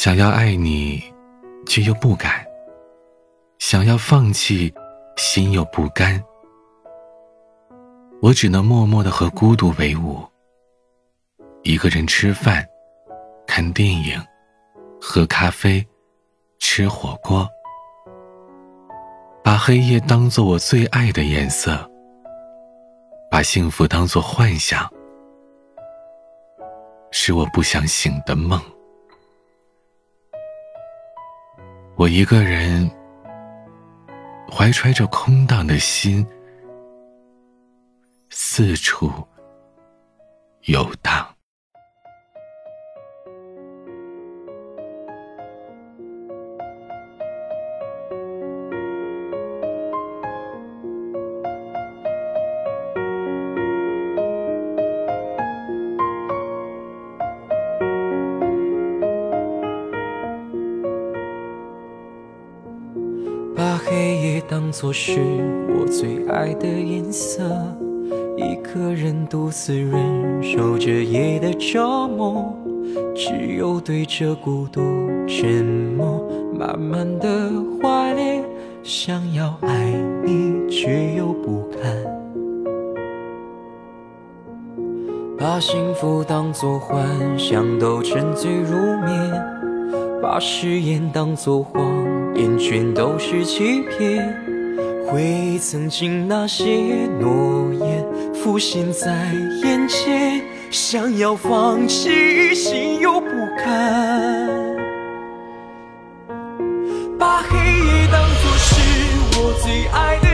想要爱你，却又不敢；想要放弃，心又不甘。我只能默默的和孤独为伍，一个人吃饭、看电影、喝咖啡、吃火锅，把黑夜当做我最爱的颜色，把幸福当做幻想，是我不想醒的梦。我一个人，怀揣着空荡的心。四处游荡。黑夜当作是我最爱的颜色。一个人独自忍受着夜的折磨，只有对着孤独沉默，慢慢的怀恋，想要爱你却又不敢。把幸福当作幻想都沉醉入眠，把誓言当作谎眼圈都是欺骗，回忆曾经那些诺言。浮现在眼前，想要放弃，心又不甘。把黑夜当作是我最爱的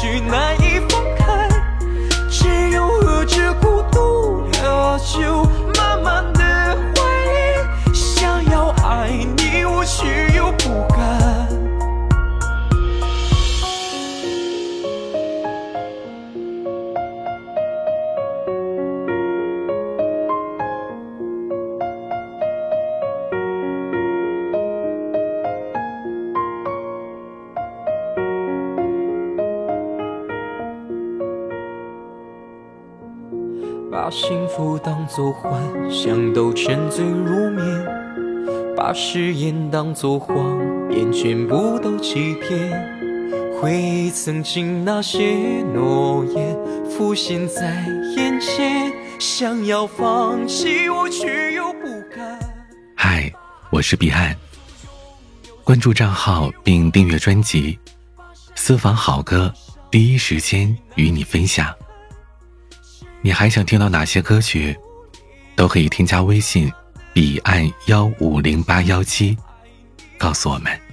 去哪把幸福当作幻想，都沉醉入眠；把誓言当作谎言，全部都欺骗。回忆曾经那些诺言，浮现在眼前，想要放弃，我却又不敢。嗨，我是彼岸。关注账号并订阅专辑，私房好歌，第一时间与你分享。你还想听到哪些歌曲？都可以添加微信“彼岸幺五零八幺七”，告诉我们。